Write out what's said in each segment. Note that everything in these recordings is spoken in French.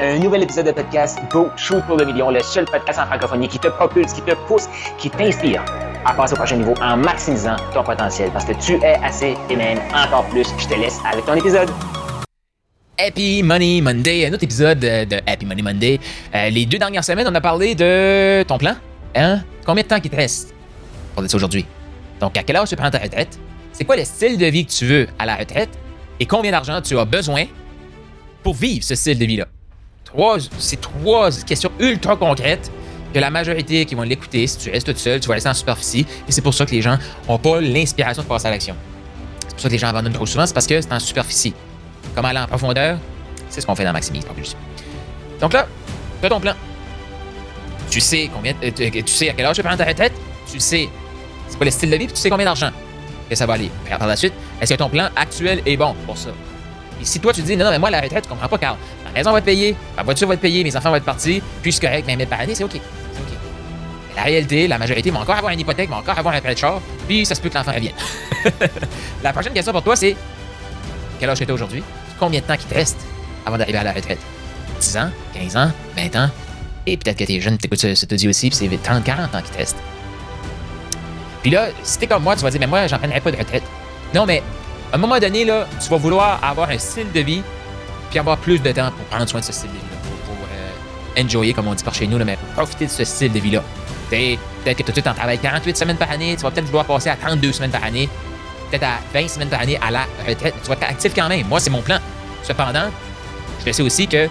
Un nouvel épisode de podcast Go Shoot pour le million, le seul podcast en francophonie qui te propulse, qui te pousse, qui t'inspire à passer au prochain niveau en maximisant ton potentiel parce que tu es assez et même encore plus. Je te laisse avec ton épisode. Happy Money Monday, un autre épisode de Happy Money Monday. Euh, les deux dernières semaines, on a parlé de ton plan. Hein? Combien de temps qu'il te reste pour dire aujourd'hui? Donc, à quelle heure tu prends ta retraite? C'est quoi le style de vie que tu veux à la retraite? Et combien d'argent tu as besoin pour vivre ce style de vie-là? Trois, c'est trois questions ultra concrètes que la majorité qui vont l'écouter, si tu restes tout seul, tu vas rester en superficie. Et c'est pour ça que les gens n'ont pas l'inspiration de passer à l'action. C'est pour ça que les gens abandonnent trop souvent, c'est parce que c'est en superficie. Comme aller en profondeur, c'est ce qu'on fait dans Maximise Propulsion. Donc là, tu as ton plan. Tu sais combien, euh, tu sais à quelle heure tu prends ta retraite, tu sais c'est quoi le style de vie, puis tu sais combien d'argent que ça va aller. par la suite, est-ce que ton plan actuel est bon? Pour ça? Et si toi tu dis non, non, mais moi la retraite, tu comprends pas, car ma maison va être payée, ma voiture va être payée, mes enfants vont être partis, puis je suis correct, 20 000 par c'est OK. Mais la réalité, la majorité va encore avoir une hypothèque, va encore avoir un prêt de char, puis ça se peut que l'enfant revienne. la prochaine question pour toi, c'est quel âge tu aujourd'hui? Combien de temps il te reste avant d'arriver à la retraite? 10 ans, 15 ans, 20 ans? Et peut-être que t'es jeune, t'écoutes ce, ce dit aussi, puis c'est 30, 40 ans qui te reste. Puis là, si t'es comme moi, tu vas dire, mais moi, j'en pas de retraite. Non, mais à un moment donné, là, tu vas vouloir avoir un style de vie, puis avoir plus de temps pour prendre soin de ce style de vie-là, pour, euh, enjoyer, comme on dit par chez nous, mais profiter de ce style de vie-là. Peut-être que tout de suite, en travailles 48 semaines par année, tu vas peut-être vouloir passer à 32 semaines par année, peut-être à 20 semaines par année à la retraite. Tu vas être actif quand même. Moi, c'est mon plan. Cependant, je sais aussi que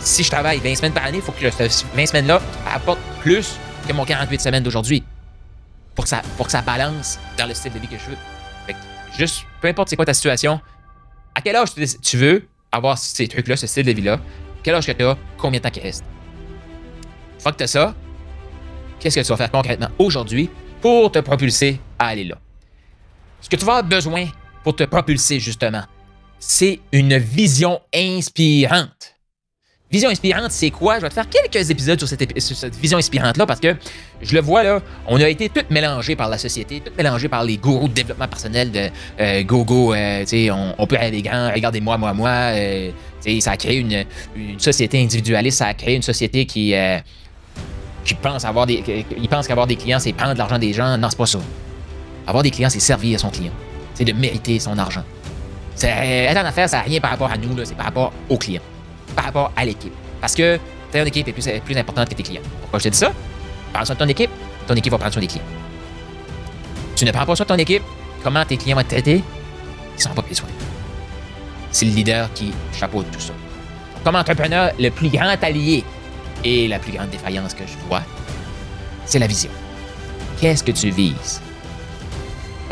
si je travaille 20 semaines par année, il faut que ces 20 semaines-là apportent plus que mon 48 semaines d'aujourd'hui pour que, ça, pour que ça balance dans le style de vie que je veux. Juste, peu importe c'est quoi ta situation, à quel âge tu veux avoir ces trucs-là, ce style de vie-là, quel âge que tu as, combien de temps qu'il reste? Une fois que tu as ça, qu'est-ce que tu vas faire concrètement aujourd'hui pour te propulser à aller là? Ce que tu vas avoir besoin pour te propulser, justement, c'est une vision inspirante. Vision inspirante, c'est quoi? Je vais te faire quelques épisodes sur cette, vision inspirante-là parce que je le vois là, on a été tous mélangés par la société, tous mélangés par les gourous de développement personnel de euh, go go, euh, on, peut aller grands, regardez-moi, moi, moi. Euh, ça a créé une, société individualiste, ça a créé une société qui, qui pense avoir des, qu'avoir des clients, c'est prendre l'argent des gens. Non, c'est pas ça. Avoir des clients, c'est servir son client. C'est de mériter son argent. Être en affaires, ça n'a rien par rapport à nous, c'est par rapport aux clients par rapport à l'équipe. Parce que ton équipe est plus, importante que tes clients. Pourquoi je te dis ça? Prends soin de ton équipe, ton équipe va prendre soin des clients. Tu ne prends pas soin de ton équipe, comment tes clients vont te traiter? Ils sont pas pris soin. C'est le leader qui chapeaute tout ça. Comme entrepreneur, le plus grand allié et la plus grande défaillance que je vois, c'est la vision. Qu'est-ce que tu vises?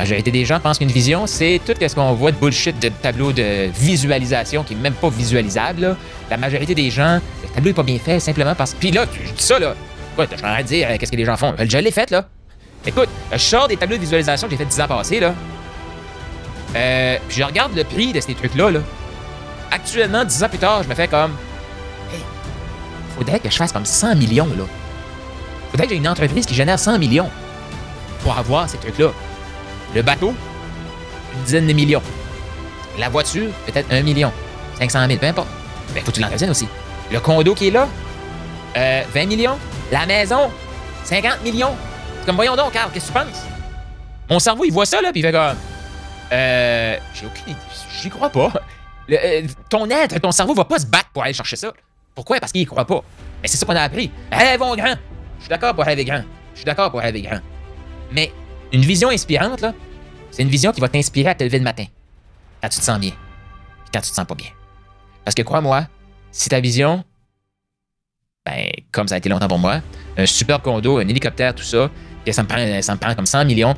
La majorité des gens pensent qu'une vision, c'est tout ce qu'on voit de bullshit de tableau de visualisation qui est même pas visualisable. La majorité des gens, le tableau est pas bien fait simplement parce que. Puis là, je dis ça, là. Écoute, je suis en train de dire euh, qu'est-ce que les gens font? Je l'ai fait, là. Écoute, je sors des tableaux de visualisation que j'ai fait 10 ans passés, là. Euh, puis je regarde le prix de ces trucs-là, là. Actuellement, 10 ans plus tard, je me fais comme. Hey, faudrait que je fasse comme 100 millions, là. Faudrait que j'ai une entreprise qui génère 100 millions pour avoir ces trucs-là. Le bateau, une dizaine de millions. La voiture, peut-être un million. 500 000, peu importe. Mais faut que tu l'entretiennes aussi. Le condo qui est là, 20 euh, millions. La maison, 50 millions. Comme, voyons donc, Carl, qu'est-ce que tu penses? Mon cerveau, il voit ça, là, puis il fait comme. Euh. J'ai aucune idée. J'y crois pas. Euh, ton être, ton cerveau va pas se battre pour aller chercher ça. Pourquoi? Parce qu'il y croit pas. Mais c'est ça qu'on a appris. Rêvons grand. Je suis d'accord pour rêver grand. Je suis d'accord pour rêver grand. Mais une vision inspirante, là, c'est une vision qui va t'inspirer à te lever le matin. Quand tu te sens bien. Et quand tu te sens pas bien. Parce que crois-moi, si ta vision, ben, comme ça a été longtemps pour moi, un super condo, un hélicoptère, tout ça, que ça me prend, comme 100 millions,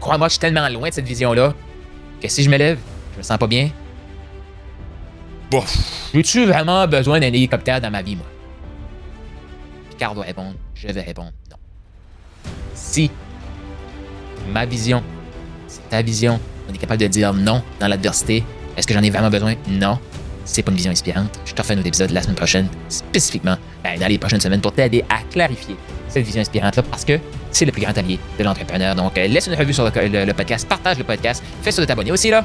crois-moi, je suis tellement loin de cette vision-là que si je me lève, je me sens pas bien. Bon, j'ai-tu vraiment besoin d'un hélicoptère dans ma vie, moi? Picard doit répondre, je vais répondre non. Si ma vision. C'est ta vision. On est capable de dire non dans l'adversité. Est-ce que j'en ai vraiment besoin? Non. C'est pas une vision inspirante. Je te refais un autre épisode la semaine prochaine, spécifiquement, ben, dans les prochaines semaines, pour t'aider à clarifier cette vision inspirante-là parce que c'est le plus grand allié de l'entrepreneur. Donc, euh, laisse une revue sur le, podcast, partage le podcast, fais ça de t'abonner aussi, là.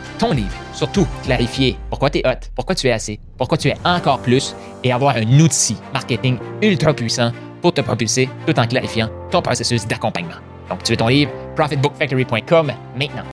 ton livre. Surtout, clarifier pourquoi tu es hot, pourquoi tu es assez, pourquoi tu es encore plus et avoir un outil marketing ultra puissant pour te propulser tout en clarifiant ton processus d'accompagnement. Donc, tu veux ton livre, profitbookfactory.com maintenant.